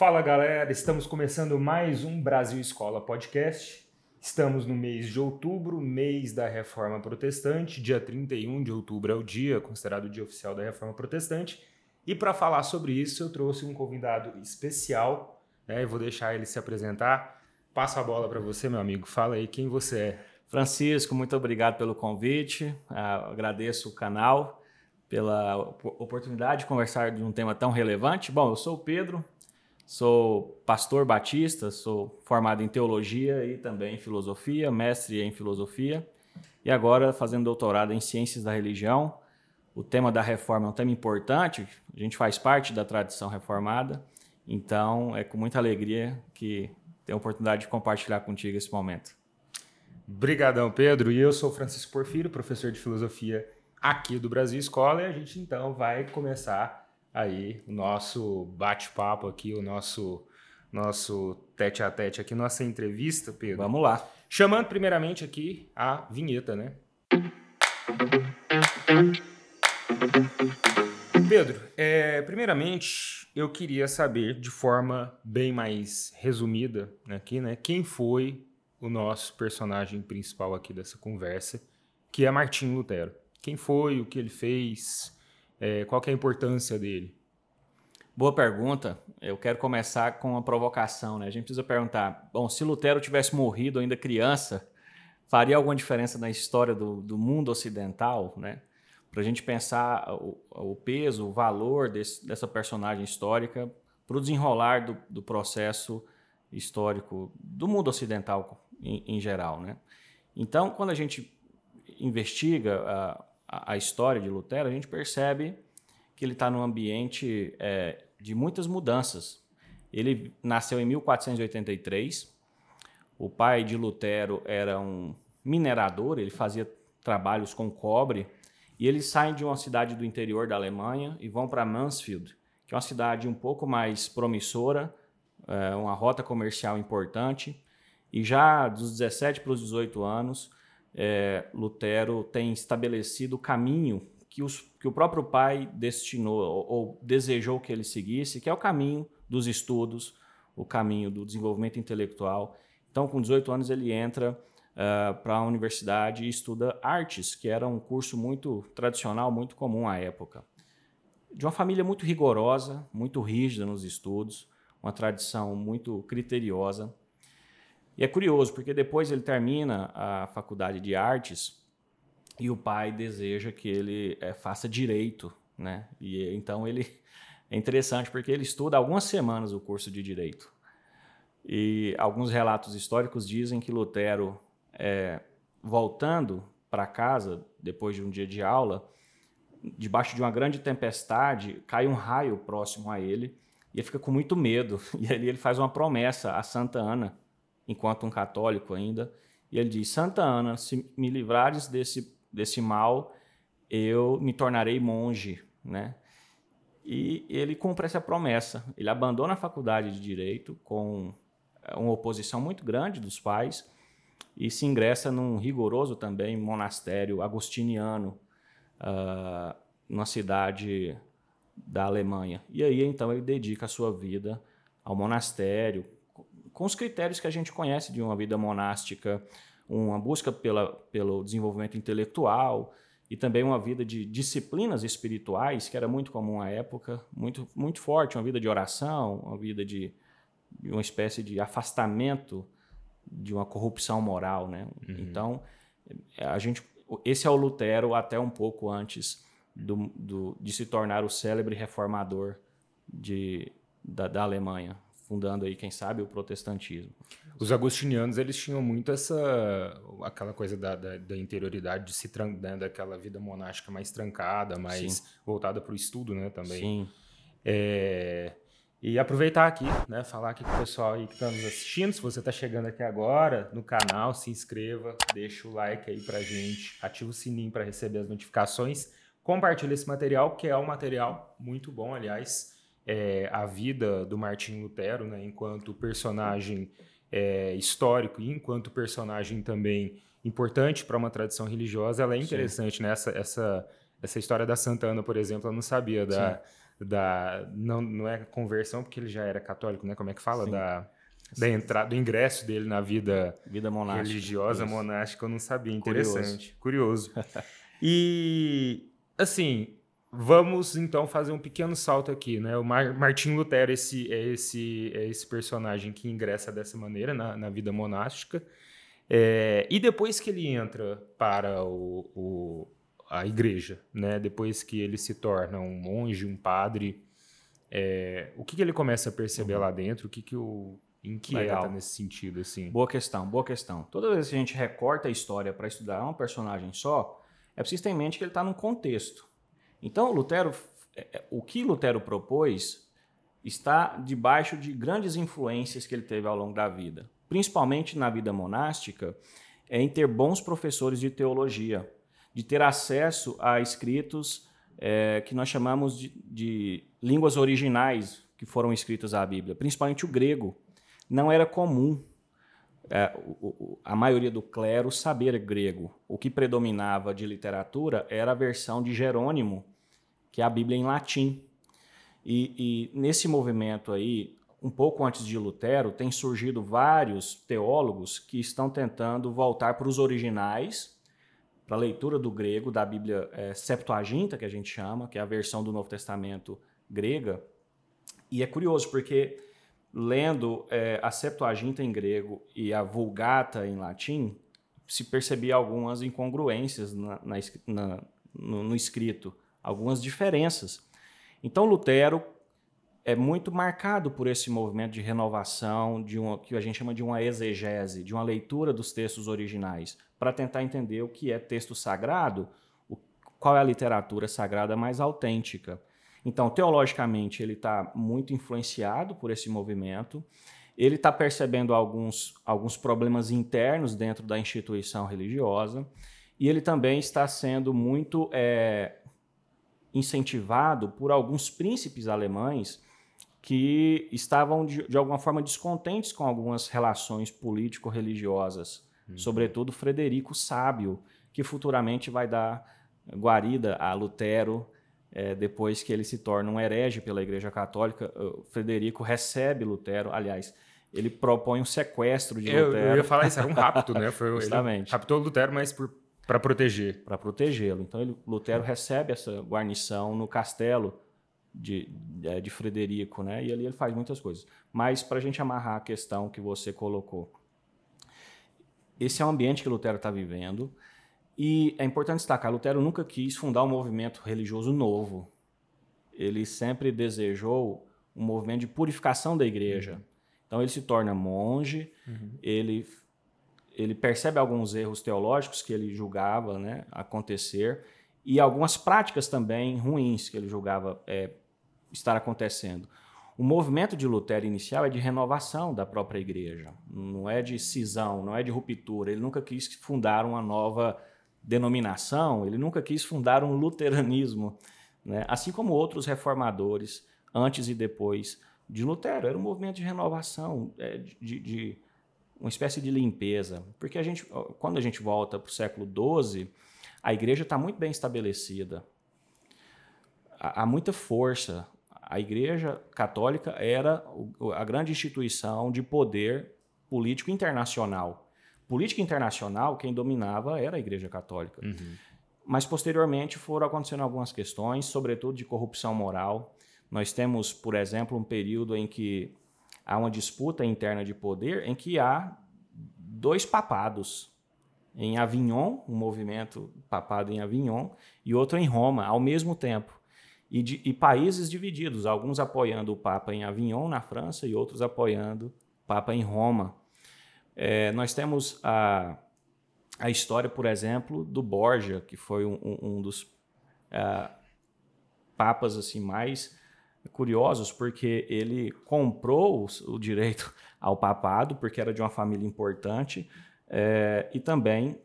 Fala galera, estamos começando mais um Brasil Escola Podcast. Estamos no mês de outubro, mês da Reforma Protestante. Dia 31 de outubro é o dia considerado o dia oficial da Reforma Protestante. E para falar sobre isso, eu trouxe um convidado especial. Né? Eu vou deixar ele se apresentar. Passo a bola para você, meu amigo. Fala aí quem você é. Francisco, muito obrigado pelo convite. Uh, agradeço o canal pela oportunidade de conversar de um tema tão relevante. Bom, eu sou o Pedro, sou pastor batista, sou formado em teologia e também em filosofia, mestre em filosofia e agora fazendo doutorado em ciências da religião. O tema da reforma é um tema importante, a gente faz parte da tradição reformada, então é com muita alegria que tenho a oportunidade de compartilhar contigo esse momento. Obrigadão, Pedro. E eu sou Francisco Porfírio, professor de filosofia aqui do Brasil Escola, e a gente então vai começar aí o nosso bate-papo aqui, o nosso nosso tete a tete aqui, nossa entrevista, Pedro. Vamos lá. Chamando primeiramente aqui a vinheta, né? Pedro, é, primeiramente eu queria saber de forma bem mais resumida aqui, né, quem foi o nosso personagem principal aqui dessa conversa, que é Martinho Lutero. Quem foi, o que ele fez, é, qual é a importância dele? Boa pergunta. Eu quero começar com uma provocação. Né? A gente precisa perguntar: bom, se Lutero tivesse morrido ainda criança, faria alguma diferença na história do, do mundo ocidental? Né? Para a gente pensar o, o, peso, o valor desse, dessa personagem histórica para o desenrolar do, do, processo histórico do mundo ocidental em, em geral. Né? Então, quando a gente investiga a, a, a história de Lutero, a gente percebe que ele está num ambiente é, de muitas mudanças. Ele nasceu em 1483. O pai de Lutero era um minerador, ele fazia trabalhos com cobre. E eles saem de uma cidade do interior da Alemanha e vão para Mansfield, que é uma cidade um pouco mais promissora, é, uma rota comercial importante. E já dos 17 para os 18 anos, é, Lutero tem estabelecido o caminho que, os, que, o próprio pai destinou ou, ou, desejou que ele seguisse, que é o caminho dos estudos, o caminho do desenvolvimento intelectual. Então, com 18 anos, ele entra uh, para a universidade e estuda artes, que era um curso muito tradicional, muito comum à época. De uma família muito rigorosa, muito rígida nos estudos, uma tradição muito criteriosa. E é curioso, porque depois ele termina a faculdade de artes e o pai deseja que ele é, faça direito, né? E então ele é interessante porque ele estuda algumas semanas o curso de direito. E alguns relatos históricos dizem que Lutero, é, voltando para casa depois de um dia de aula, debaixo de uma grande tempestade, cai um raio próximo a ele e ele fica com muito medo. E ali ele faz uma promessa a Santa Ana, enquanto um católico ainda. E ele diz: Santa Ana, se me livrares desse, desse mal, eu me tornarei monge, né? E ele cumpre essa promessa. Ele abandona a faculdade de direito com eh, uma oposição muito grande dos pais e se ingressa num rigoroso também monastério agostiniano, uh, numa cidade da Alemanha. E aí então ele dedica a sua vida ao monastério, com os critérios que a gente conhece de uma vida monástica, uma busca pela, pelo desenvolvimento intelectual e também uma vida de disciplinas espirituais, que era muito comum à época, muito, muito forte, uma vida de oração, uma vida de, de uma espécie de afastamento de uma corrupção moral, né? Uhum. Então, a gente, esse é o Lutero até um pouco antes do, do, de se tornar o célebre reformador de, da, da Alemanha fundando aí, quem sabe, o protestantismo. Os agostinianos, eles tinham muito essa, aquela coisa da, da, da interioridade, de se né, daquela vida monástica mais trancada, mais Sim. voltada para o estudo, né, também. Sim. É, e aproveitar aqui, né, falar aqui com o pessoal aí que está nos assistindo, se você está chegando aqui agora no canal, se inscreva, deixa o like aí pra gente, ativa o sininho para receber as notificações, compartilha esse material, que é um material muito bom, aliás, é, a vida do Martin Lutero, né, enquanto personagem é, histórico e enquanto personagem também importante para uma tradição religiosa, ela é interessante, né? Essa, essa, essa história da Santana, por exemplo, eu não sabia da, da não, não é conversão porque ele já era católico, né? Como é que fala Sim. da da entrada, do ingresso dele na vida, vida monástica, religiosa isso. monástica, eu não sabia. Interessante, curioso. curioso. e assim, vamos então fazer um pequeno salto aqui, né? O Mar Martim Lutero esse, é esse é esse personagem que ingressa dessa maneira na, na vida monástica. É, e depois que ele entra para o, o a igreja, né? Depois que ele se torna um monge, um padre, é, o que, que, ele começa a perceber uhum. lá dentro? O que, que o inquieta nesse sentido, assim? Boa questão, boa questão. Toda vez que a gente recorta a história para estudar um personagem só, é preciso ter em mente que ele está num contexto. Então, Lutero, é, é, o que Lutero propôs está debaixo de grandes influências que ele teve ao longo da vida, principalmente na vida monástica, é em ter bons professores de teologia de ter acesso a escritos é, que nós chamamos de, de línguas originais que foram escritas à Bíblia, principalmente o grego. Não era comum é, o, a maioria do clero saber grego. O que predominava de literatura era a versão de Jerônimo, que é a Bíblia em latim. E, e, nesse movimento aí, um pouco antes de Lutero, tem surgido vários teólogos que estão tentando voltar para os originais para a leitura do grego, da Bíblia é, Septuaginta, que a gente chama, que é a versão do Novo Testamento grega. E é curioso, porque lendo é, a Septuaginta em grego e a Vulgata em latim, se percebia algumas incongruências na, na, na, no, no escrito, algumas diferenças. Então, Lutero é muito marcado por esse movimento de renovação, de uma, que a gente chama de uma exegese, de uma leitura dos textos originais, para tentar entender o que é texto sagrado, o, qual é a literatura sagrada mais autêntica. Então, teologicamente, ele está muito influenciado por esse movimento, ele está percebendo alguns, alguns problemas internos dentro da instituição religiosa, e ele também está sendo muito é, incentivado por alguns príncipes alemães que estavam, de, de alguma forma, descontentes com algumas relações político-religiosas Uhum. Sobretudo Frederico Sábio, que futuramente vai dar guarida a Lutero é, depois que ele se torna um herege pela Igreja Católica. Frederico recebe Lutero, aliás, ele propõe um sequestro de eu, Lutero. Eu ia falar isso, era um rapto, né? Foi, Justamente. Ele raptou Lutero, mas para proteger. Para protegê-lo. Então, ele, Lutero recebe essa guarnição no castelo de, de, é, de Frederico, né? E ali ele faz muitas coisas. Mas, para a gente amarrar a questão que você colocou, esse é o ambiente que Lutero está vivendo. E é importante destacar, Lutero nunca quis fundar um movimento religioso novo. Ele sempre desejou um movimento de purificação da igreja. Uhum. Então ele se torna monge, uhum. ele, ele percebe alguns erros teológicos que ele julgava né, acontecer e algumas práticas também ruins que ele julgava é, estar acontecendo. O movimento de Lutero inicial é de renovação da própria igreja, não é de cisão, não é de ruptura. Ele nunca quis fundar uma nova denominação, ele nunca quis fundar um luteranismo, né? assim como outros reformadores antes e depois de Lutero. Era um movimento de renovação, é, de, de uma espécie de limpeza, porque a gente, quando a gente volta para o século XII, a igreja está muito bem estabelecida, há muita força a Igreja Católica era a grande instituição de poder político internacional. Política internacional, quem dominava era a Igreja Católica. Uhum. Mas posteriormente foram acontecendo algumas questões, sobretudo de corrupção moral. Nós temos, por exemplo, um período em que há uma disputa interna de poder, em que há dois papados. Em Avignon, um movimento papado em Avignon, e outro em Roma, ao mesmo tempo e, de, e países divididos, alguns apoiando o Papa em Avignon, na França, e outros apoiando o Papa em Roma. É, nós temos a, a história, por exemplo, do Borgia, que foi um, um dos uh, papas assim mais curiosos, porque ele comprou o, o, direito ao papado, porque era de uma família importante, é, e também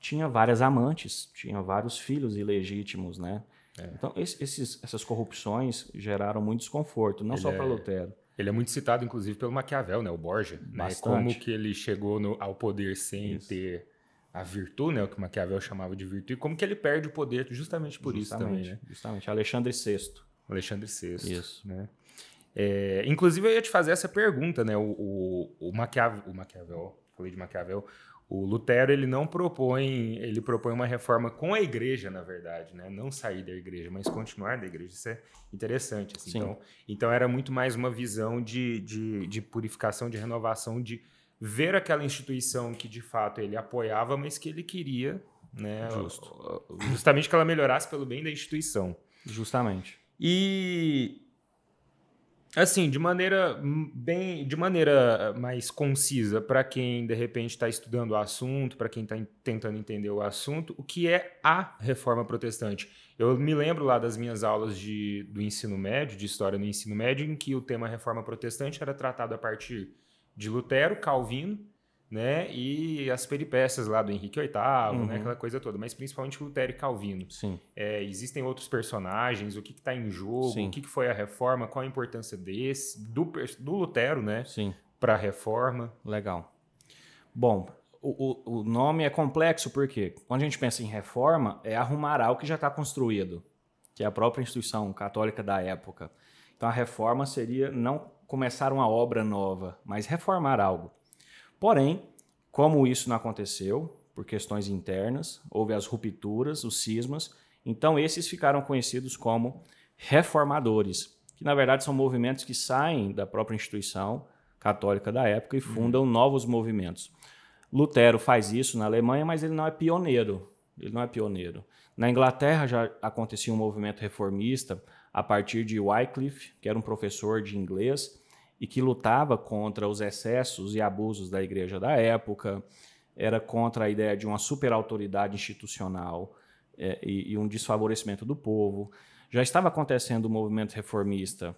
tinha várias amantes, tinha vários filhos ilegítimos, né? É. Então, esses, essas corrupções geraram muito desconforto, não ele só para é, Lutero. Ele é muito citado, inclusive, pelo Maquiavel, né? o Borgia. Né? Como que ele chegou no, ao poder sem isso. ter a virtude, né? o que Maquiavel chamava de virtude, e como que ele perde o poder justamente por justamente, isso também. Né? Justamente, Alexandre VI. Alexandre VI. Isso. Né? É, inclusive, eu ia te fazer essa pergunta, né? O, o, o, Maquiavel, o Maquiavel, falei de Maquiavel, o Lutero ele não propõe, ele propõe uma reforma com a igreja, na verdade, né? Não sair da igreja, mas continuar da igreja. Isso é interessante. Assim. Então, então era muito mais uma visão de, de, de purificação, de renovação, de ver aquela instituição que de fato ele apoiava, mas que ele queria, né? Justo. Justamente que ela melhorasse pelo bem da instituição. Justamente. E Assim, de maneira bem, de maneira mais concisa para quem de repente está estudando o assunto, para quem está tentando entender o assunto, o que é a reforma protestante? Eu me lembro lá das minhas aulas de, do ensino médio, de história no ensino médio, em que o tema reforma protestante era tratado a partir de Lutero, Calvino né? E as peripécias lá do Henrique VIII, né? uhum. né? Aquela coisa toda, mas principalmente Lutero e Calvino. Sim. É, existem outros personagens, o que está em jogo, Sim. o que, que, foi a reforma, qual a importância desse, do, do Lutero, né? Sim. Para a reforma. Legal. Bom, o, o, o nome é complexo porque quando a gente pensa em reforma, é arrumar algo que já está construído, que é a própria instituição católica da época. Então a reforma seria não começar uma obra nova, mas reformar algo. Porém, como isso não aconteceu, por questões internas, houve as rupturas, os cismas, então esses ficaram conhecidos como reformadores, que na verdade são movimentos que saem da própria instituição católica da época e fundam uhum. novos movimentos. Lutero faz isso na Alemanha, mas ele não é pioneiro. Ele não é pioneiro. Na Inglaterra já acontecia um movimento reformista a partir de Wycliffe, que era um professor de inglês, e que lutava contra os excessos e abusos da igreja da época, era contra a ideia de uma superautoridade institucional é, e, e, um desfavorecimento do povo. Já estava acontecendo o movimento reformista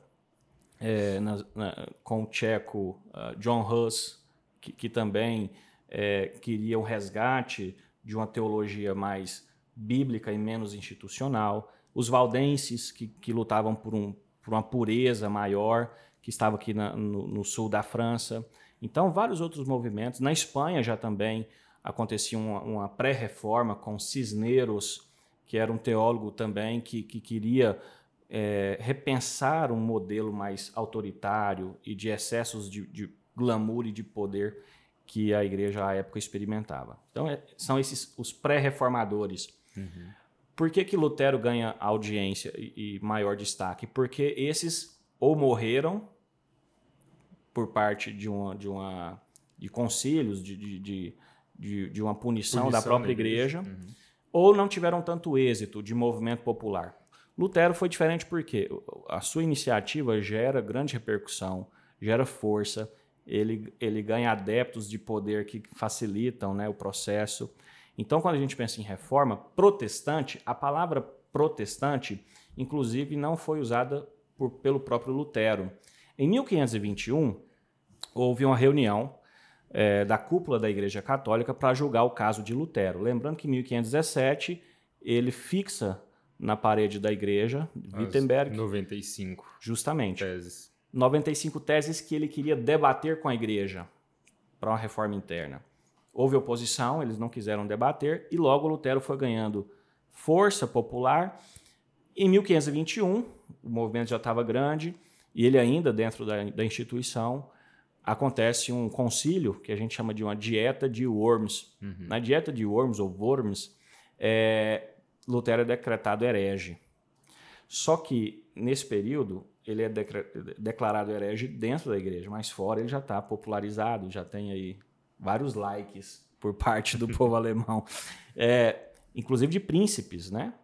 é, na, na, com o tcheco uh, John Hus, que, que também é, queria um resgate de uma teologia mais bíblica e menos institucional. Os valdenses, que, que lutavam por, um, por uma pureza maior que estava aqui na, no, no, sul da França. Então, vários outros movimentos. Na Espanha já também acontecia uma, uma pré-reforma com Cisneros, que era um teólogo também que, que queria é, repensar um modelo mais autoritário e de excessos de, de, glamour e de poder que a igreja à época experimentava. Então, é, são esses os pré-reformadores. Uhum. Por que, que Lutero ganha audiência e, e maior destaque? Porque esses ou morreram por parte de uma de uma de concílios de, de, de, de uma punição, punição da própria igreja, igreja uhum. ou não tiveram tanto êxito de movimento popular. Lutero foi diferente porque a sua iniciativa gera grande repercussão, gera força, ele, ele ganha adeptos de poder que facilitam né, o processo. Então, quando a gente pensa em reforma protestante, a palavra protestante, inclusive, não foi usada por, pelo próprio Lutero. Em 1521, houve uma reunião é, da cúpula da Igreja Católica para julgar o caso de Lutero. Lembrando que em 1517 ele fixa na parede da igreja Wittenberg 95 justamente teses. 95 teses que ele queria debater com a igreja para uma reforma interna. Houve oposição, eles não quiseram debater e logo Lutero foi ganhando força popular. Em 1521, o movimento já estava grande e ele ainda dentro da, da instituição acontece um concílio que a gente chama de uma dieta de Worms. Uhum. Na dieta de Worms ou Worms, é, Lutero é decretado herege. Só que nesse período ele é declarado herege dentro da igreja, mas fora ele já está popularizado, já tem aí vários likes por parte do povo alemão, é, inclusive de príncipes, né?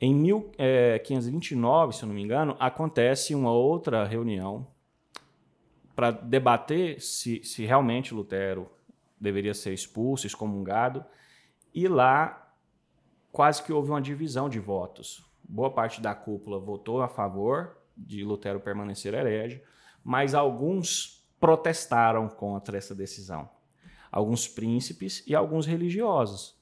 Em 1529, é, se eu não me engano, acontece uma outra reunião para debater se, se realmente Lutero deveria ser expulso, excomungado, e lá quase que houve uma divisão de votos. Boa parte da cúpula votou a favor de Lutero permanecer herege, mas alguns protestaram contra essa decisão. Alguns príncipes e alguns religiosos.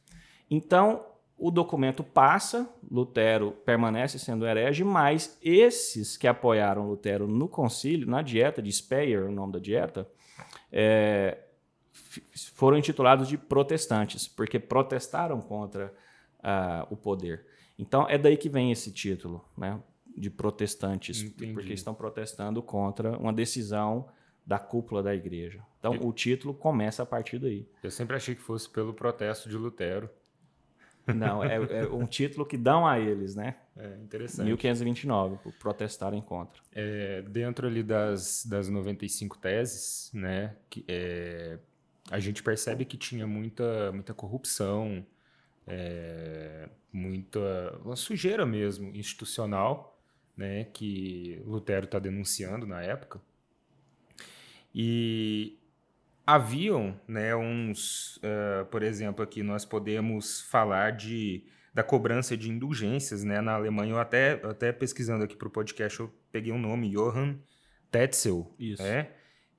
Então, o documento passa, Lutero permanece sendo herege, mas esses que apoiaram Lutero no concílio, na dieta de Speyer, o nome da dieta, é, foram intitulados de protestantes, porque protestaram contra uh, o poder. Então é daí que vem esse título. Né? de protestantes, Entendi. porque estão protestando contra uma decisão da cúpula da igreja. Então, o título começa a partir daí. Eu sempre achei que fosse pelo protesto de Lutero. Não, é, é um título que dão a eles, né? É interessante. 1529, por protestarem contra. É, dentro ali das, das 95 teses, né, que, é, a gente percebe que tinha muita, muita corrupção, é, muita uma sujeira mesmo institucional, né, que Lutero está denunciando na época. E haviam, né, uns, uh, por exemplo, aqui nós podemos falar de da cobrança de indulgências, né, na Alemanha. Eu até, até pesquisando aqui para o podcast, eu peguei um nome, Johann Tetzel, Isso. né,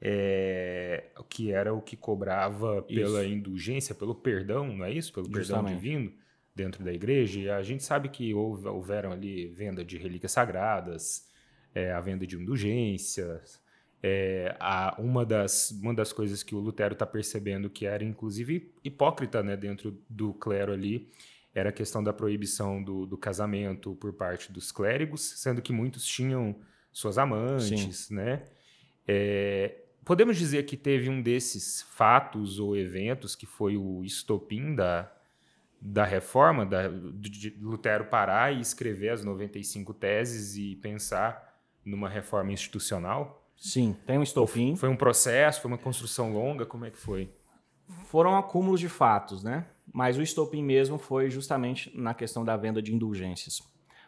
é, que era o que cobrava pela Isso. indulgência, pelo perdão, não é isso? Pelo perdão Justamente. divino dentro da igreja. E a gente sabe que houve, houveram ali venda de relíquias sagradas, é, a venda de indulgências, é, a, uma, das, uma das coisas que o Lutero está percebendo que era, inclusive, hipócrita né, dentro do clero ali, era a questão da proibição do, do casamento por parte dos clérigos, sendo que muitos tinham suas amantes, né? É, podemos dizer que teve um desses fatos ou eventos que foi o estopim da, da reforma, da, de Lutero parar e escrever as 95 teses e pensar numa reforma institucional? Sim, tem um estopim. Foi um processo, foi uma construção longa, como é que foi? Foram acúmulos de fatos, né? Mas o estopim mesmo foi justamente na questão da venda de indulgências.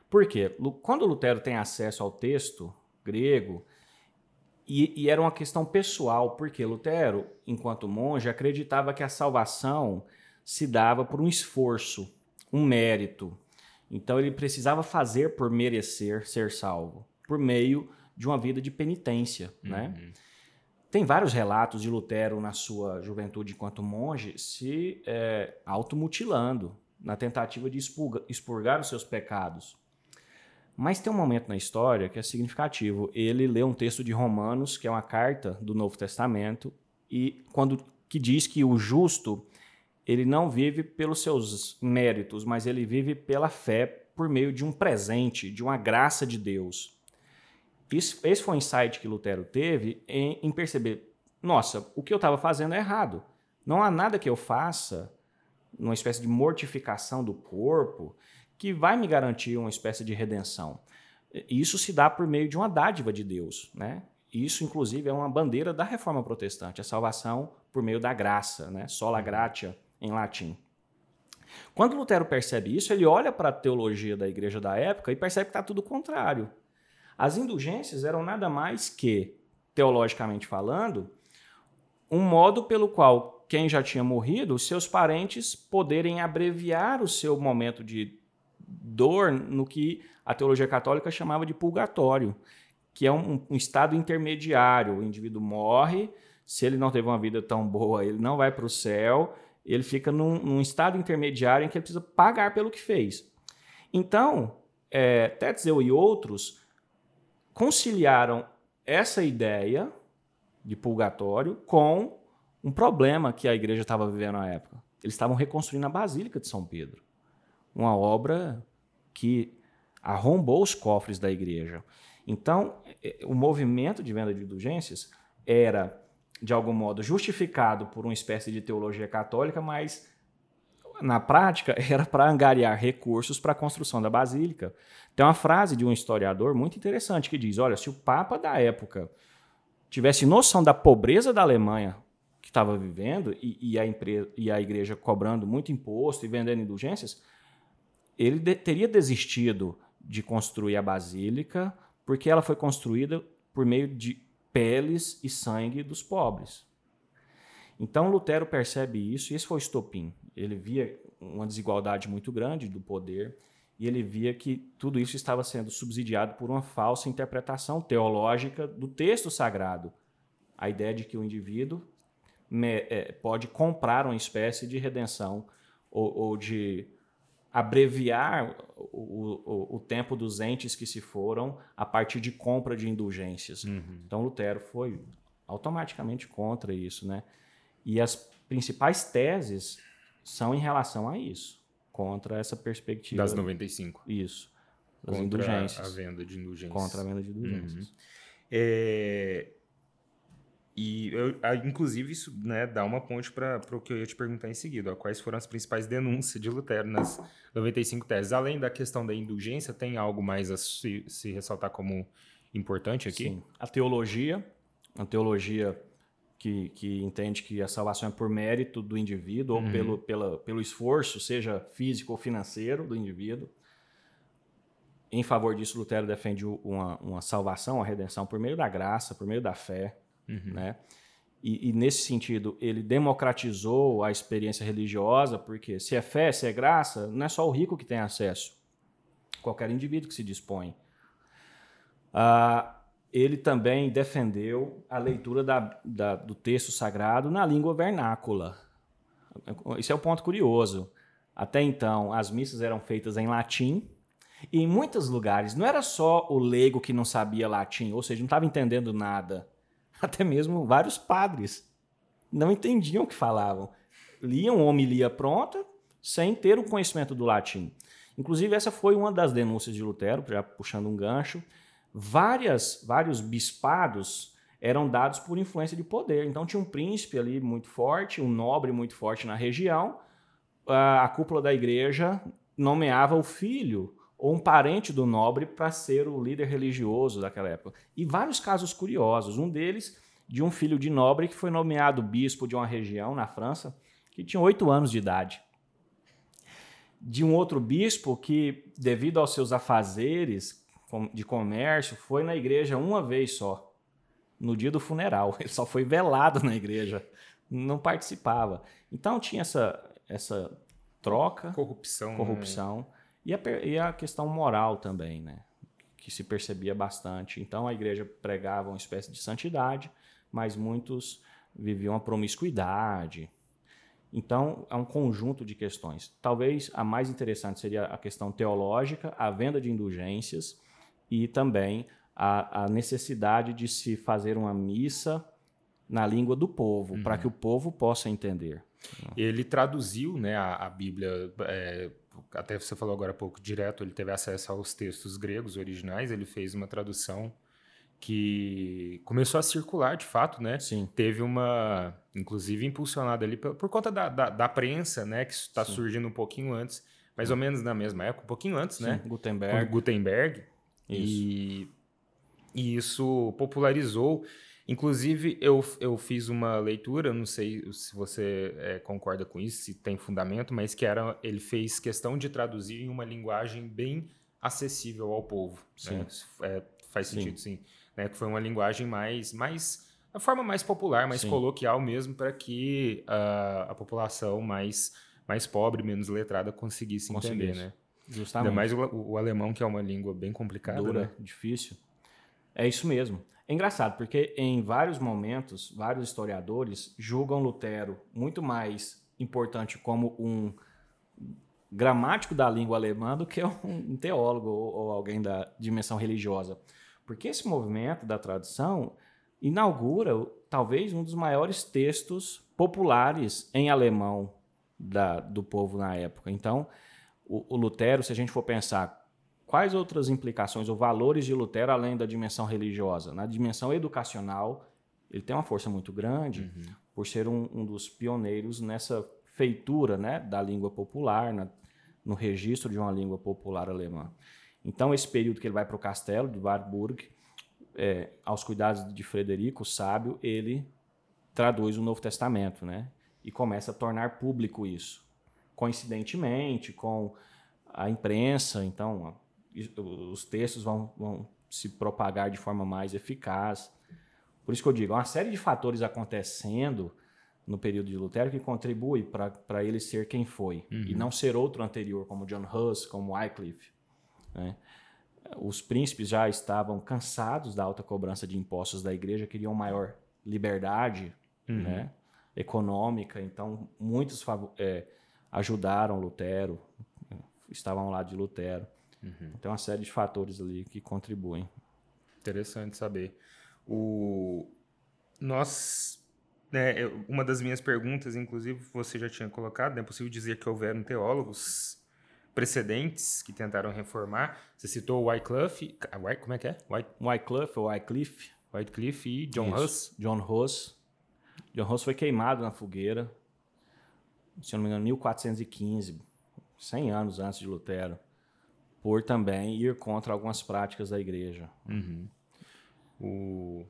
Por quê? Quando Lutero tem acesso ao texto grego, e, e era uma questão pessoal, porque Lutero, enquanto monge, acreditava que a salvação se dava por um esforço, um mérito. Então ele precisava fazer por merecer ser salvo, por meio de uma vida de penitência, né? Uhum. Tem vários relatos de Lutero na sua juventude enquanto monge se é, automutilando na tentativa de expurga- expurgar os seus pecados. Mas tem um momento na história que é significativo. Ele lê um texto de Romanos, que é uma carta do Novo Testamento, e quando que diz que o justo ele não vive pelos seus méritos, mas ele vive pela fé por meio de um presente, de uma graça de Deus. Isso- esse foi o insight que Lutero teve em, em perceber: nossa, o que eu estava fazendo é errado. Não há nada que eu faça, numa espécie de mortificação do corpo, que vai me garantir uma espécie de redenção. Isso se dá por meio de uma dádiva de Deus. Né? Isso, inclusive, é uma bandeira da reforma protestante, a salvação por meio da graça, né? sola gratia em latim. Quando Lutero percebe isso, ele olha para a teologia da igreja da época e percebe que está tudo contrário. As indulgências eram nada mais que, teologicamente falando, um modo pelo qual quem já tinha morrido, seus parentes poderem abreviar o seu momento de dor no que a teologia católica chamava de purgatório, que é um, um estado intermediário. O indivíduo morre, se ele não teve uma vida tão boa, ele não vai para o céu, ele fica num, num estado intermediário em que ele precisa pagar pelo que fez. Então, é, Tetzel e outros conciliaram essa ideia de purgatório com um problema que a igreja estava vivendo na época. Eles estavam reconstruindo a Basílica de São Pedro, uma obra que arrombou os cofres da igreja. Então, eh, o movimento de venda de indulgências era, de algum modo, justificado por uma espécie de teologia católica, mas na prática era para angariar recursos para a construção da basílica. Tem uma frase de um historiador muito interessante que diz: olha, se o Papa da época tivesse noção da pobreza da Alemanha que estava vivendo e, e, a empresa, e a igreja cobrando muito imposto e vendendo indulgências, ele de, teria desistido de construir a basílica porque ela foi construída por meio de peles e sangue dos pobres. Então Lutero percebe isso e esse foi o estopim. Ele via uma desigualdade muito grande do poder e ele via que tudo isso estava sendo subsidiado por uma falsa interpretação teológica do texto sagrado. A ideia de que o indivíduo me, é, pode comprar uma espécie de redenção ou, ou de abreviar o, o, o, tempo dos entes que se foram a partir de compra de indulgências. Uhum. Então Lutero foi automaticamente contra isso, né? E as principais teses são em relação a isso, contra essa perspectiva. Das 95. Isso. das indulgências. a venda de indulgências. Contra a venda de indulgências. Uhum. É, e, eu, inclusive, isso né, dá uma ponte para o que eu ia te perguntar em seguida. Ó, quais foram as principais denúncias de Lutero nas 95 teses? Além da questão da indulgência, tem algo mais a se, se ressaltar como importante aqui? Sim. A teologia, a teologia que, que entende que a salvação é por mérito do indivíduo uhum. ou pelo, pela, pelo esforço, seja físico ou financeiro do indivíduo. Em favor disso, Lutero defende uma, uma salvação, uma redenção por meio da graça, por meio da fé Uhum. Né? E, e, nesse sentido, ele democratizou a experiência religiosa, porque se é fé, se é graça, não é só o rico que tem acesso, qualquer indivíduo que se dispõe. Ah, ele também defendeu a leitura da, da, do texto sagrado na língua vernácula. Isso é um ponto curioso. Até então, as missas eram feitas em latim, e em muitos lugares não era só o leigo que não sabia latim, ou seja, não estava entendendo nada. Até mesmo vários padres não entendiam o que falavam. Liam homilia pronta sem ter o conhecimento do latim. Inclusive, essa foi uma das denúncias de Lutero, já puxando um gancho. Várias, vários bispados eram dados por influência de poder. Então, tinha um príncipe ali muito forte, um nobre muito forte na região. A cúpula da igreja nomeava o filho ou um parente do nobre para ser o líder religioso daquela época. E vários casos curiosos. Um deles de um filho de nobre que foi nomeado bispo de uma região na França, que tinha oito anos de idade. De um outro bispo que, devido aos seus afazeres de comércio, foi na igreja uma vez só, no dia do funeral. Ele só foi velado na igreja, não participava. Então tinha essa, essa troca. Corrupção. Né? Corrupção. Né? E a, e a questão moral também, né? Que se percebia bastante. Então a igreja pregava uma espécie de santidade, mas muitos viviam a promiscuidade. Então, é um conjunto de questões. Talvez a mais interessante seria a questão teológica, a venda de indulgências e também a, a necessidade de se fazer uma missa na língua do povo, uhum. para que o povo possa entender. Ele traduziu né, a, a Bíblia é, até você falou agora há pouco, direto, ele teve acesso aos textos gregos originais, ele fez uma tradução que começou a circular de fato, né? Sim. Teve uma, inclusive impulsionada ali por, por conta da, da, da, prensa, né? Que está surgindo um pouquinho antes, mais ou menos na mesma época, um pouquinho antes, Sim, né? Gutenberg. Gutenberg. Isso. E, e isso popularizou Inclusive, eu, eu fiz uma leitura, não sei se você é, concorda com isso, se tem fundamento, mas que era ele fez questão de traduzir em uma linguagem bem acessível ao povo. Né? É, faz sentido, sim. sim né? Que foi uma linguagem mais, mais a forma mais popular, mais sim. coloquial mesmo, para que uh, a população mais, mais pobre, menos letrada conseguisse, conseguisse. entender, né? Justamente. Ainda mais o, o, alemão, que é uma língua bem complicada. Dura, né? difícil. É isso mesmo. É engraçado, porque em vários momentos, vários historiadores julgam Lutero muito mais importante como um gramático da língua alemã do que um teólogo ou, alguém da dimensão religiosa. Porque esse movimento da tradução inaugura talvez um dos maiores textos populares em alemão da, do povo na época. Então, o, o Lutero, se a gente for pensar Quais outras implicações ou valores de Lutero além da dimensão religiosa? Na dimensão educacional, ele tem uma força muito grande uhum. por ser um, um, dos pioneiros nessa feitura né, da língua popular, na, no registro de uma língua popular alemã. Então, esse período que ele vai para o castelo de Warburg, é, aos cuidados de Frederico, o sábio, ele traduz o Novo Testamento, né? E começa a tornar público isso. Coincidentemente, com a imprensa, então os textos vão, vão se propagar de forma mais eficaz. Por isso que eu digo, uma série de fatores acontecendo no período de Lutero que contribui para ele ser quem foi uhum. e não ser outro anterior, como John Huss, como Wycliffe. Né? Os príncipes já estavam cansados da alta cobrança de impostos da igreja, queriam maior liberdade uhum. né? econômica, então muitos é, ajudaram Lutero, estavam ao lado de Lutero. Uhum. Tem uma série de fatores ali que contribuem. Interessante saber. O... Nós. Né, uma das minhas perguntas, inclusive, você já tinha colocado, né, é possível dizer que houveram teólogos precedentes que tentaram reformar. Você citou Wycliffe, como é que é? White... Wycliffe ou Wycliffe. Wycliffe e John Isso. Huss. John Huss. John Huss foi queimado na fogueira, se não me engano, 1415, 100 anos antes de Lutero, por também ir contra algumas práticas da igreja. Uhum. O...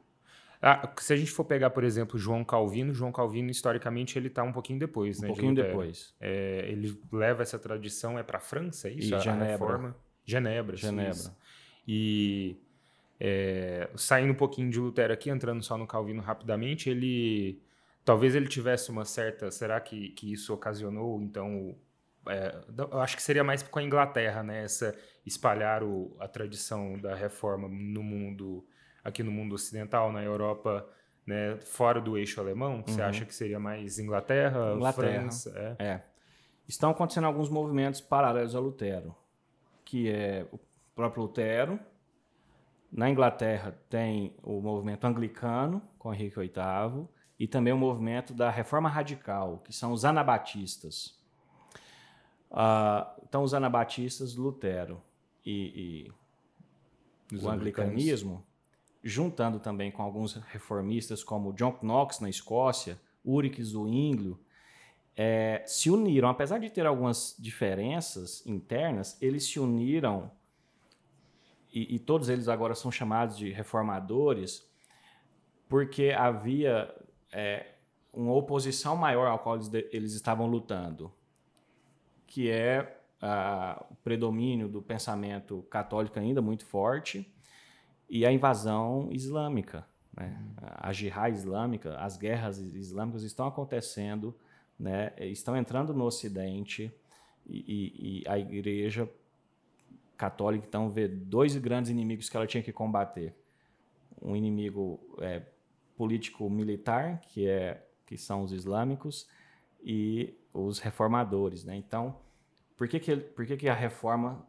Ah, se a gente for pegar, por exemplo, João Calvino, João Calvino, historicamente, ele está um pouquinho depois, um né? pouquinho de depois. É, ele leva essa tradição, é para a França, é isso? E a, Genebra. A reforma? Genebra. Genebra. Suíça. E é, saindo um pouquinho de Lutero aqui, entrando só no Calvino rapidamente, ele talvez ele tivesse uma certa. Será que, que isso ocasionou então? É, eu acho que seria mais com a Inglaterra, né? Essa espalhar o, a tradição da reforma no mundo aqui no mundo ocidental, na Europa, né, fora do eixo alemão. Você Uhum. acha que seria mais Inglaterra, Inglaterra. França? É. É. Estão acontecendo alguns movimentos paralelos a Lutero, que é o próprio Lutero. Na Inglaterra tem o movimento anglicano, com Henrique VIII, e também o movimento da Reforma Radical, que são os anabatistas. Ah, então, os anabatistas, Lutero e, e o anglicanismo, juntando também com alguns reformistas como John Knox na Escócia, Ulrich Zwinglio, é, se uniram, apesar de ter algumas diferenças internas, eles se uniram e, e todos eles agora são chamados de reformadores porque havia é, uma oposição maior ao qual eles, eles estavam lutando, que é o predomínio do pensamento católico ainda muito forte e a invasão islâmica. Né? A jihad islâmica, as guerras islâmicas estão acontecendo, né? estão entrando no Ocidente e, e- e a igreja católica então vê dois grandes inimigos que ela tinha que combater. Um inimigo é, político-militar, que, é, que são os islâmicos, e os reformadores. Né? Então, por que, que, por que, que a reforma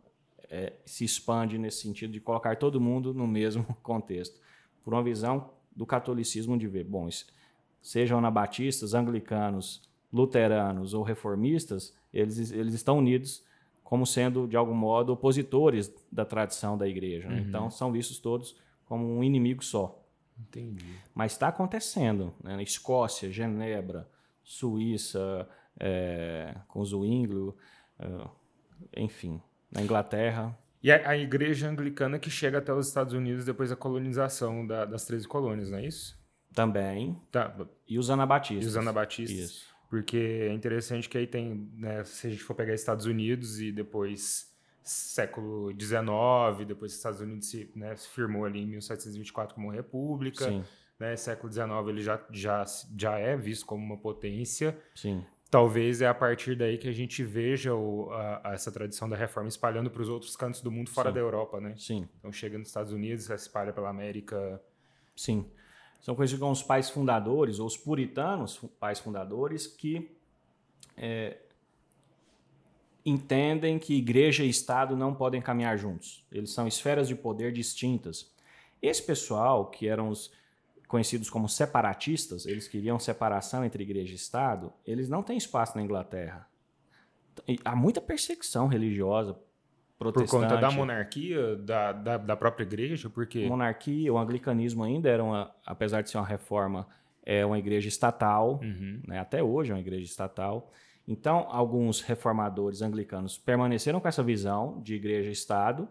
é, se expande nesse sentido de colocar todo mundo no mesmo contexto? Por uma visão do catolicismo de ver, bom, sejam anabatistas, anglicanos, luteranos ou reformistas, eles, eles estão unidos como sendo, de algum modo, opositores da tradição da igreja. né? Uhum. Então, são vistos todos como um inimigo só. Entendi. Mas está acontecendo. Né? Na Escócia, Genebra, Suíça, é, com Zwinglio, é, enfim, na Inglaterra. E a, a igreja anglicana que chega até os Estados Unidos depois da colonização da- das 13 colônias, não é isso? Também. Tá. E os anabatistas. E os anabatistas. Isso. Porque é interessante que aí tem, né, se a gente for pegar Estados Unidos e depois século XIX, depois os Estados Unidos se, né, se firmou ali em 1724 como república, Sim, né, século XIX ele já, já, já é visto como uma potência. sim. Talvez é a partir daí que a gente veja o, a- a- essa tradição da reforma espalhando para os outros cantos do mundo fora Sim. da Europa, né? Sim, Então chega nos Estados Unidos, se espalha pela América. sim. São coisas como os pais fundadores, ou os puritanos, pais fundadores, que é, entendem que igreja e Estado não podem caminhar juntos. Eles são esferas de poder distintas. Esse pessoal, que eram os conhecidos como separatistas, eles queriam separação entre igreja e Estado, eles não têm espaço na Inglaterra. Há muita perseguição religiosa Por protestante. conta da monarquia, da, da, da própria igreja, porque. monarquia, o anglicanismo ainda era uma, apesar de ser uma reforma, é uma igreja estatal, Uhum. né? até hoje é uma igreja estatal. Então, alguns reformadores anglicanos permaneceram com essa visão de igreja-estado,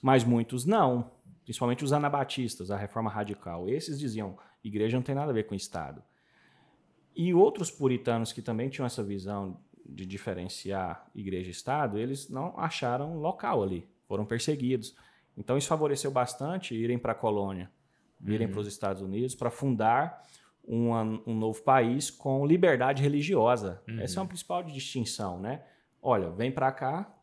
mas muitos não, principalmente os anabatistas, a reforma radical. Esses diziam, igreja não tem nada a ver com Estado. E outros puritanos que também tinham essa visão de diferenciar igreja e Estado, eles não acharam local ali, foram perseguidos. Então isso favoreceu bastante irem para a colônia, virem para os Estados Unidos para fundar uma- um novo país com liberdade religiosa. Essa é uma principal distinção, né? Olha, vem para cá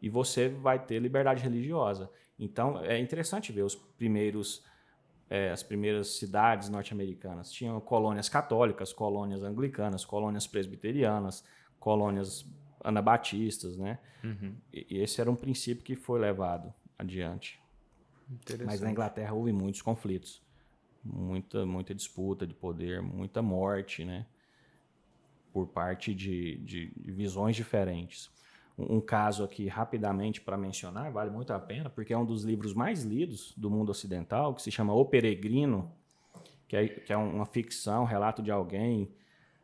e você vai ter liberdade religiosa. Então é interessante ver os primeiros é, as primeiras cidades norte-americanas tinham colônias católicas, colônias anglicanas, colônias presbiterianas, colônias anabatistas, né? Uhum. E, e esse era um princípio que foi levado adiante. Mas na Inglaterra houve muitos conflitos, muita, muita disputa de poder, muita morte, né? Por parte de, de visões diferentes. um, um caso aqui rapidamente para mencionar, vale muito a pena, porque é um dos livros mais lidos do mundo ocidental, que se chama O Peregrino, que é, que é uma ficção, um relato de alguém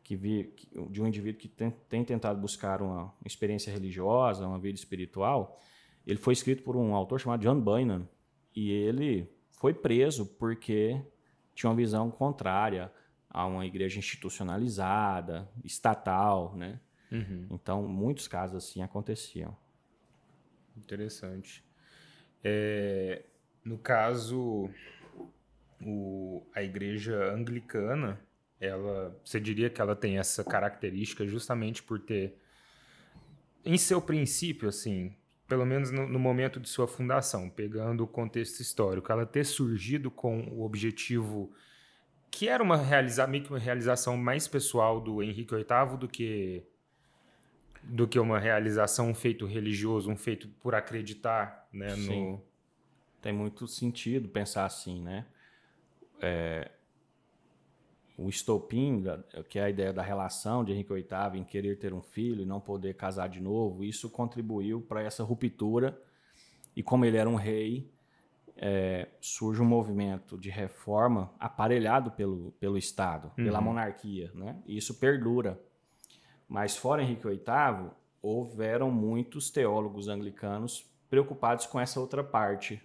que vi, de um indivíduo que tem, tem tentado buscar uma experiência religiosa, uma vida espiritual. Ele foi escrito por um autor chamado John Bunyan e ele foi preso porque tinha uma visão contrária a uma igreja institucionalizada, estatal, né? Uhum. Então, muitos casos assim aconteciam. Interessante. É, no caso, o, a igreja anglicana, ela, você diria que ela tem essa característica justamente por ter, em seu princípio, assim, pelo menos no, no, momento de sua fundação, pegando o contexto histórico, ela ter surgido com o objetivo que era uma realiza, uma realização mais pessoal do Henrique VIII do que do que uma realização, um feito religioso, um feito por acreditar, né? Sim. No... Tem muito sentido pensar assim, né? É, o estopim, que é a ideia da relação de Henrique VIII em querer ter um filho e não poder casar de novo, isso contribuiu para essa ruptura. E como ele era um rei, é, surge um movimento de reforma aparelhado pelo, pelo Estado, uhum. pela monarquia, né? E isso perdura. Mas fora Henrique VIII, houveram muitos teólogos anglicanos preocupados com essa outra parte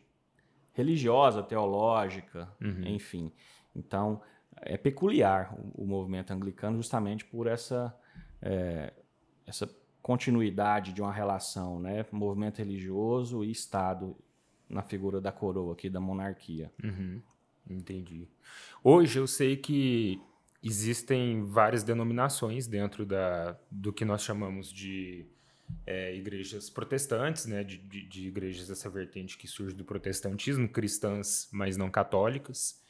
religiosa, teológica, uhum. enfim. Então, é peculiar o, o, movimento anglicano justamente por essa, é, essa continuidade de uma relação, né? Movimento religioso e Estado na figura da coroa aqui, da monarquia. Uhum. Entendi. Hoje eu sei que existem várias denominações dentro da, do que nós chamamos de é, igrejas protestantes, né, de, de, de, igrejas dessa vertente que surge do protestantismo, cristãs, mas não católicas.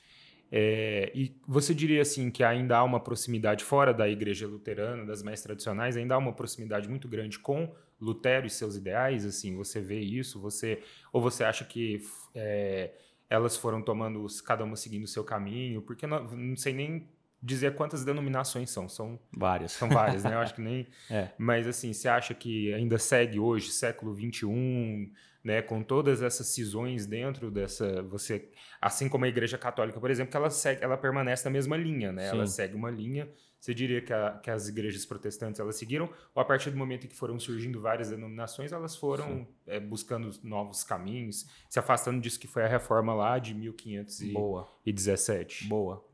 É, e você diria assim que ainda há uma proximidade fora da igreja luterana, das mais tradicionais, ainda há uma proximidade muito grande com Lutero e seus ideais? Assim, você vê isso? Você ou você acha que é, elas foram tomando cada uma seguindo o seu caminho? Porque não, não sei nem dizer quantas denominações são. São várias. São várias, né? Eu acho que nem. é. Mas assim, você acha que ainda segue hoje, século XXI, né, com todas essas cisões dentro dessa, você, assim como a Igreja Católica, por exemplo, que ela segue, ela permanece na mesma linha, né? Sim. Ela segue uma linha. Você diria que, a, que, as igrejas protestantes elas seguiram, ou a partir do momento em que foram surgindo várias denominações, elas foram é, buscando novos caminhos, se afastando disso que foi a reforma lá de 1517. Boa. Boa.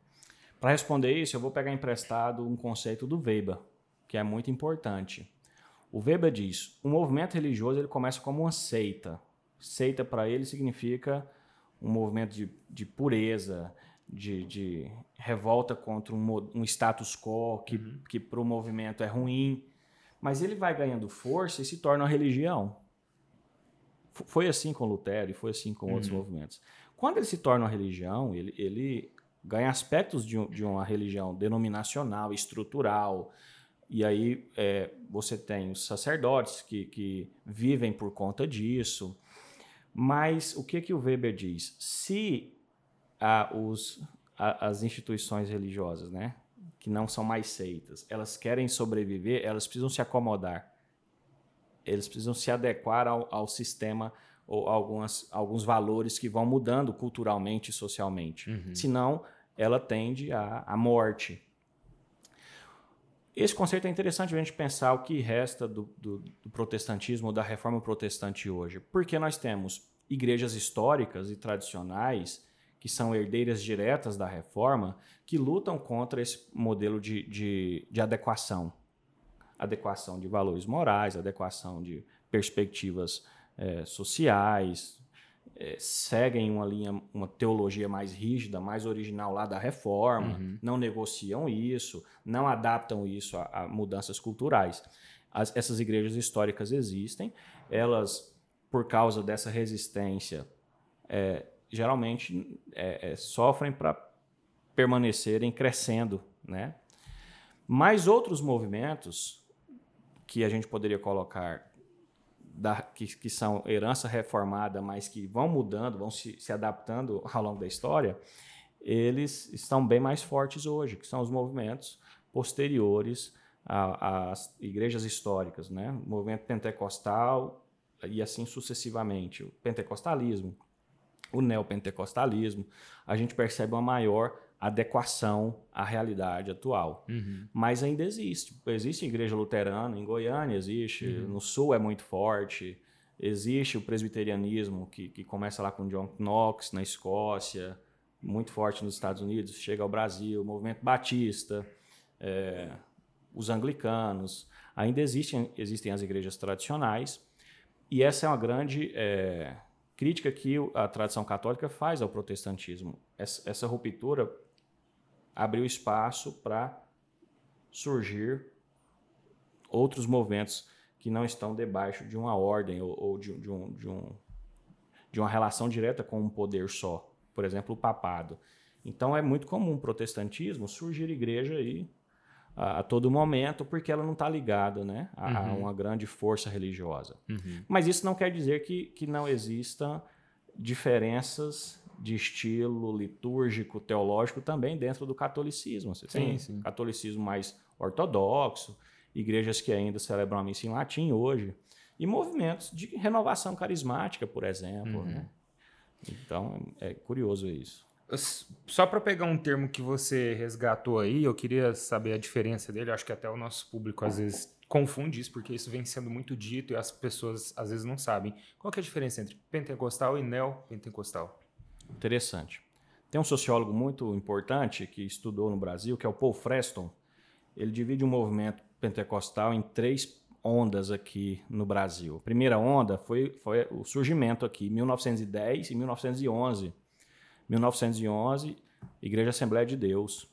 Para responder isso, eu vou pegar emprestado um conceito do Weber, que é muito importante. O Weber diz: o movimento religioso ele começa como uma seita. Seita para ele significa um movimento de, de pureza, de, de, revolta contra um, um status quo que, uhum. que para o movimento é ruim. Mas ele vai ganhando força e se torna uma religião. Foi assim com Lutero e foi assim com uhum. outros movimentos. Quando ele se torna uma religião, ele, ele ganha aspectos de, de uma religião denominacional, estrutural. E aí é, você tem os sacerdotes que, que vivem por conta disso. Mas o que, que o Weber diz? Se a, os, a, as instituições religiosas, né, que não são mais seitas, elas querem sobreviver, elas precisam se acomodar. Eles precisam se adequar ao, ao sistema ou algumas, alguns valores que vão mudando culturalmente e socialmente. Uhum. Senão, ela tende à, à morte. Esse conceito é interessante a gente pensar o que resta do, do, do protestantismo, da reforma protestante hoje. Porque nós temos igrejas históricas e tradicionais que são herdeiras diretas da reforma, que lutam contra esse modelo de, de, de adequação. Adequação de valores morais, adequação de perspectivas é, sociais, é, seguem uma linha, uma teologia mais rígida, mais original lá da reforma, uhum. não negociam isso, não adaptam isso a, a mudanças culturais. As, essas igrejas históricas existem, elas, por causa dessa resistência, é, geralmente é, é sofrem para permanecerem crescendo, né? Mas outros movimentos que a gente poderia colocar da, que, que, são herança reformada, mas que vão mudando, vão se, se adaptando ao longo da história, eles estão bem mais fortes hoje, que são os movimentos posteriores as igrejas históricas, né? O movimento pentecostal e assim sucessivamente, o pentecostalismo, o neopentecostalismo, a gente percebe uma maior adequação à realidade atual. Uhum. Mas ainda existe. Existe igreja luterana, em Goiânia existe, uhum. no sul é muito forte. Existe o presbiterianismo, que, que começa lá com John Knox, na Escócia, muito forte nos Estados Unidos, chega ao Brasil, o movimento batista, é, os anglicanos. Ainda existem, existem as igrejas tradicionais, e essa é uma grande é, crítica que a tradição católica faz ao protestantismo. Essa, essa ruptura abriu espaço para surgir outros movimentos que não estão debaixo de uma ordem ou, ou de, de, um, de, um, de uma relação direta com um poder só. Por exemplo, o papado. Então é muito comum o protestantismo surgir igreja aí a, a todo momento, porque ela não está ligada né, a, uhum. a, uma grande força religiosa. Uhum. Mas isso não quer dizer que, que não existam diferenças de estilo litúrgico, teológico também dentro do catolicismo. Você sim, tem sim. catolicismo mais ortodoxo, igrejas que ainda celebram a missa em latim hoje, e movimentos de renovação carismática, por exemplo. Uhum. Né? Então, é curioso isso. Só para pegar um termo que você resgatou aí, eu queria saber a diferença dele. Eu acho que até o nosso público às vezes confunde isso, porque isso vem sendo muito dito e as pessoas às vezes não sabem. Qual é a diferença entre pentecostal e neopentecostal? Interessante. Tem um sociólogo muito importante que estudou no Brasil, que é o Paul Freston. Ele divide o movimento pentecostal em três ondas aqui no Brasil. A primeira onda foi, foi o surgimento aqui, 1910 e 1911. 1911, Igreja Assembleia de Deus.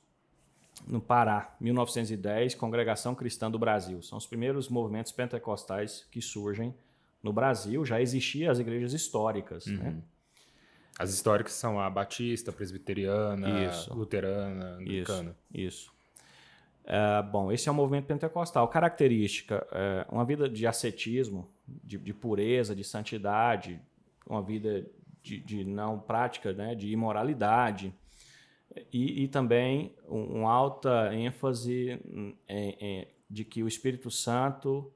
No Pará, 1910, Congregação Cristã do Brasil. São os primeiros movimentos pentecostais que surgem no Brasil. Já existiam as igrejas históricas, Uhum. né? As históricas são a batista, presbiteriana, Isso. luterana, anglicana. Isso, isso. É, bom, esse é o movimento pentecostal. Característica, é, uma vida de ascetismo, de, de pureza, de santidade, uma vida de, de não prática, né, de imoralidade. E, e também um, uma alta ênfase em- em- de que o Espírito Santo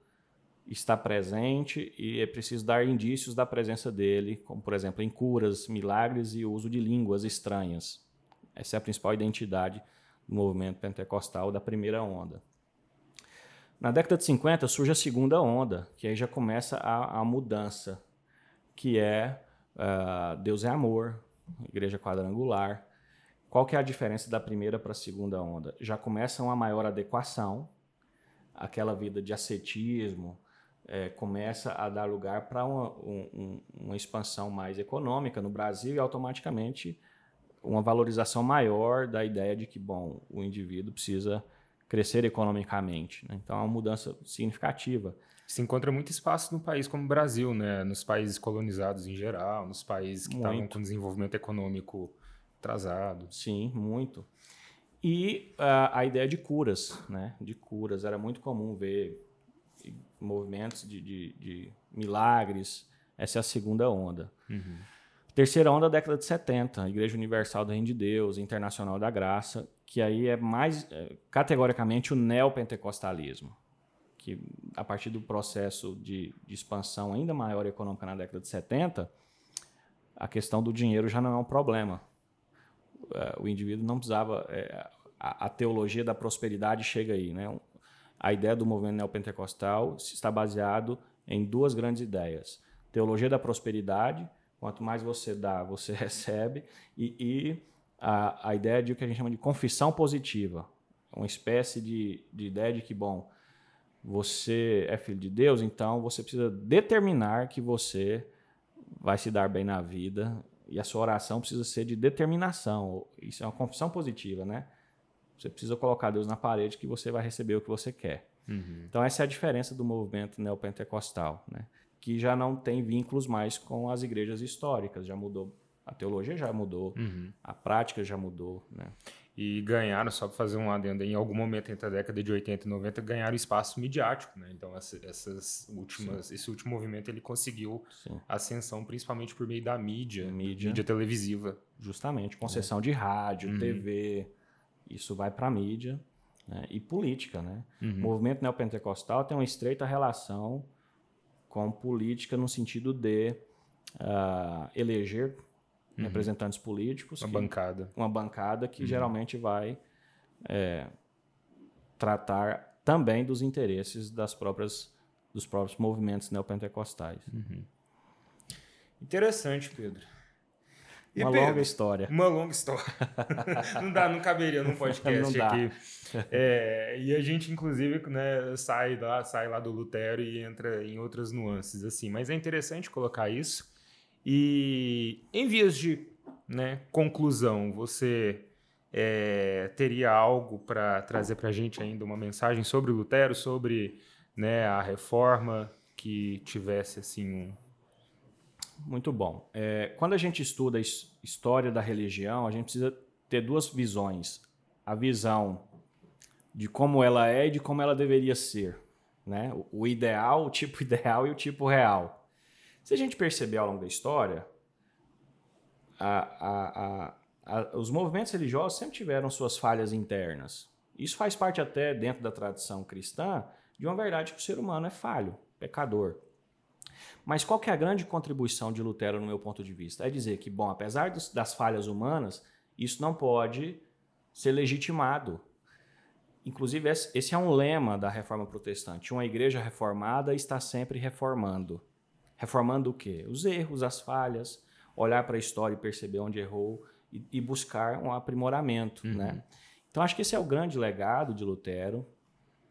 está presente e é preciso dar indícios da presença dele, como por exemplo em curas, milagres e uso de línguas estranhas. Essa é a principal identidade do movimento pentecostal da primeira onda. Na década de 50 surge a segunda onda, que aí já começa a, a mudança, que é ah, Deus é amor, igreja quadrangular. Qual que é a diferença da primeira para a segunda onda? Já começa uma maior adequação, aquela vida de ascetismo, eh, começa a dar lugar para uma, um- um- uma expansão mais econômica no Brasil e automaticamente uma valorização maior da ideia de que, bom, o indivíduo precisa crescer economicamente. né? Então, é uma mudança significativa. Se encontra muito espaço no país como o Brasil, né? Nos países colonizados em geral, nos países que estavam com desenvolvimento econômico atrasado. Sim, muito. E ah, a ideia de curas, né? De curas. Era muito comum ver movimentos de, de- de milagres. Essa é a segunda onda. Terceira onda, década de 70, Igreja Universal do Reino de Deus, Internacional da Graça, que aí é mais eh, categoricamente o neopentecostalismo, que a partir do processo de, de expansão ainda maior econômica na década de 70, a questão do dinheiro já não é um problema. Eh, O indivíduo não precisava. eh, A, a teologia da prosperidade chega aí. Né? A ideia do movimento neopentecostal está baseado em duas grandes ideias: teologia da prosperidade, quanto mais você dá, você recebe, e, e a, a ideia de o que a gente chama de confissão positiva, uma espécie de, de ideia de que, bom, você é filho de Deus, então você precisa determinar que você vai se dar bem na vida e a sua oração precisa ser de determinação. Isso é uma confissão positiva, né? Você precisa colocar Deus na parede que você vai receber o que você quer. Então essa é a diferença do movimento neopentecostal, né? Que já não tem vínculos mais com as igrejas históricas, já mudou. A teologia já mudou, a prática já mudou, né? E ganharam, só para fazer um adendo, em algum momento entre a década de 80 e 90, ganharam espaço midiático, né? Então, essa- essas últimas, esse último movimento, ele conseguiu Sim. ascensão principalmente por meio da mídia, Mídia. mídia televisiva. Justamente, concessão de rádio, TV, isso vai para a mídia. né? e política. Né? Uhum. O movimento neopentecostal tem uma estreita relação com política no sentido de uh, eleger uhum. representantes políticos. Uma que, bancada. Uma bancada que uhum. geralmente vai é, tratar também dos interesses das próprias, dos próprios movimentos neopentecostais. Uhum. Interessante, Pedro. Uma Pedro, longa história. Uma longa história. não dá, não caberia num podcast aqui. É, e a gente, inclusive, né, sai lá, sai lá do Lutero e entra em outras nuances, assim. Mas é interessante colocar isso. E em vias de né, conclusão, você é, teria algo para trazer para a gente ainda uma mensagem sobre o Lutero, sobre né, a reforma que tivesse assim um muito bom. É, quando a gente estuda a história da religião, a gente precisa ter duas visões. A visão de como ela é e de como ela deveria ser. Né? O ideal, o tipo ideal e o tipo real. Se a gente perceber ao longo da história, a, a, a, os movimentos religiosos sempre tiveram suas falhas internas. Isso faz parte até dentro da tradição cristã de uma verdade que o ser humano é falho, pecador. Mas qual que é a grande contribuição de Lutero no meu ponto de vista? É dizer que, bom, apesar dos, das falhas humanas, isso não pode ser legitimado. Inclusive, esse é um lema da reforma protestante. Uma igreja reformada está sempre reformando. Reformando o quê? Os erros, as falhas, olhar para a história e perceber onde errou e, e buscar um aprimoramento. Uhum. Né? Então, acho que esse é o grande legado de Lutero.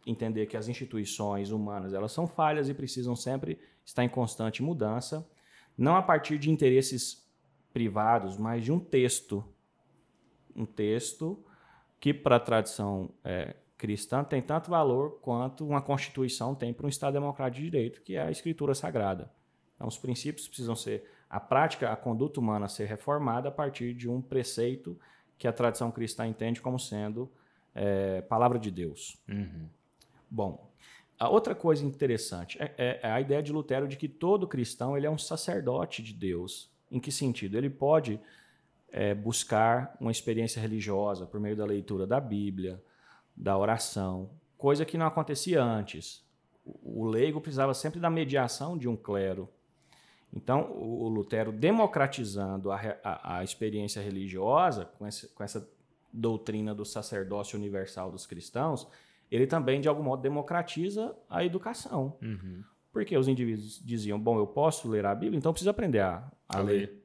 Entender que as instituições humanas elas são falhas e precisam sempre está em constante mudança, não a partir de interesses privados, mas de um texto. Um texto que, para a tradição é, cristã, tem tanto valor quanto uma Constituição tem para um Estado democrático de direito, que é a Escritura Sagrada. Então, os princípios precisam ser. A prática, a conduta humana ser reformada a partir de um preceito que a tradição cristã entende como sendo é, palavra de Deus. Uhum. Bom, a outra coisa interessante é, é, é, a ideia de Lutero de que todo cristão ele é um sacerdote de Deus. Em que sentido? Ele pode é, buscar uma experiência religiosa por meio da leitura da Bíblia, da oração, coisa que não acontecia antes. O, leigo precisava sempre da mediação de um clero. Então, o Lutero democratizando a, a, a, experiência religiosa com, esse, com essa doutrina do sacerdócio universal dos cristãos, ele também, de algum modo, democratiza a educação. Uhum. Porque os indivíduos diziam, bom, eu posso ler a Bíblia, então preciso aprender a, a ler. ler.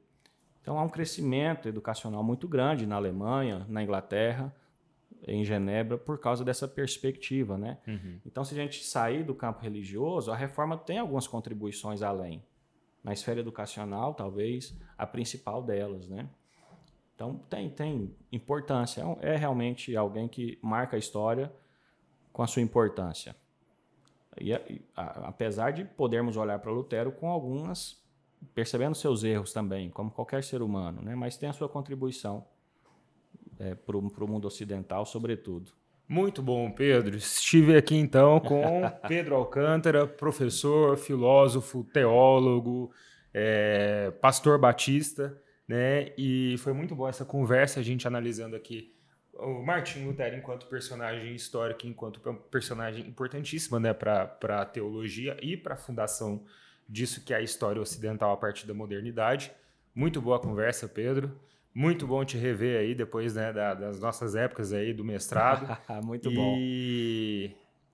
Então há um crescimento educacional muito grande na Alemanha, na Inglaterra, em Genebra, por causa dessa perspectiva. Né? Uhum. Então, se a gente sair do campo religioso, a reforma tem algumas contribuições além. Na esfera educacional, talvez, a principal delas. Né? Então, tem, tem importância. É, é realmente alguém que marca a história com a sua importância. E, apesar de podermos olhar para Lutero com algumas, percebendo seus erros também, como qualquer ser humano, né? mas tem a sua contribuição é, para o mundo ocidental, sobretudo. Muito bom, Pedro. Estive aqui então com Pedro Alcântara, professor, filósofo, teólogo, é, pastor batista, né? E foi muito boa essa conversa, a gente analisando aqui o Martin Lutero enquanto personagem histórico, enquanto personagem importantíssima né, para a teologia e para a fundação disso que é a história ocidental a partir da modernidade. Muito boa conversa, Pedro. Muito bom te rever aí depois né, da, das nossas épocas aí do mestrado. Muito e... bom.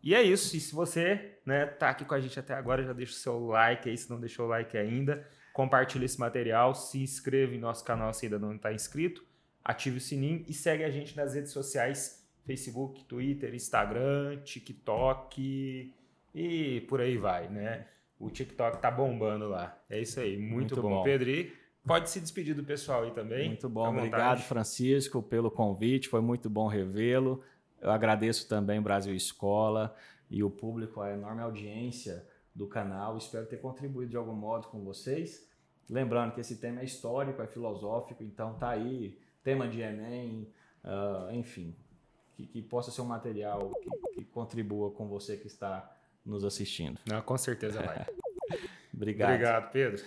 E é isso. E se você né, tá aqui com a gente até agora, já deixa o seu like aí, se não deixou o like ainda. Compartilha esse material, se inscreva em nosso canal se ainda não está inscrito ative o sininho e segue a gente nas redes sociais: Facebook, Twitter, Instagram, TikTok e por aí vai, né? O TikTok tá bombando lá. É isso aí, muito, muito bom. bom. Pedro, e pode se despedir do pessoal aí também. Muito bom, obrigado, Francisco, pelo convite. Foi muito bom revê-lo. Eu agradeço também o Brasil Escola e o público, a enorme audiência do canal. Espero ter contribuído de algum modo com vocês. Lembrando que esse tema é histórico, é filosófico, então tá aí tema de Enem, uh, enfim, que, que, possa ser um material que, que, contribua com você que está nos assistindo. Não, com certeza vai. Obrigado. Obrigado, Pedro.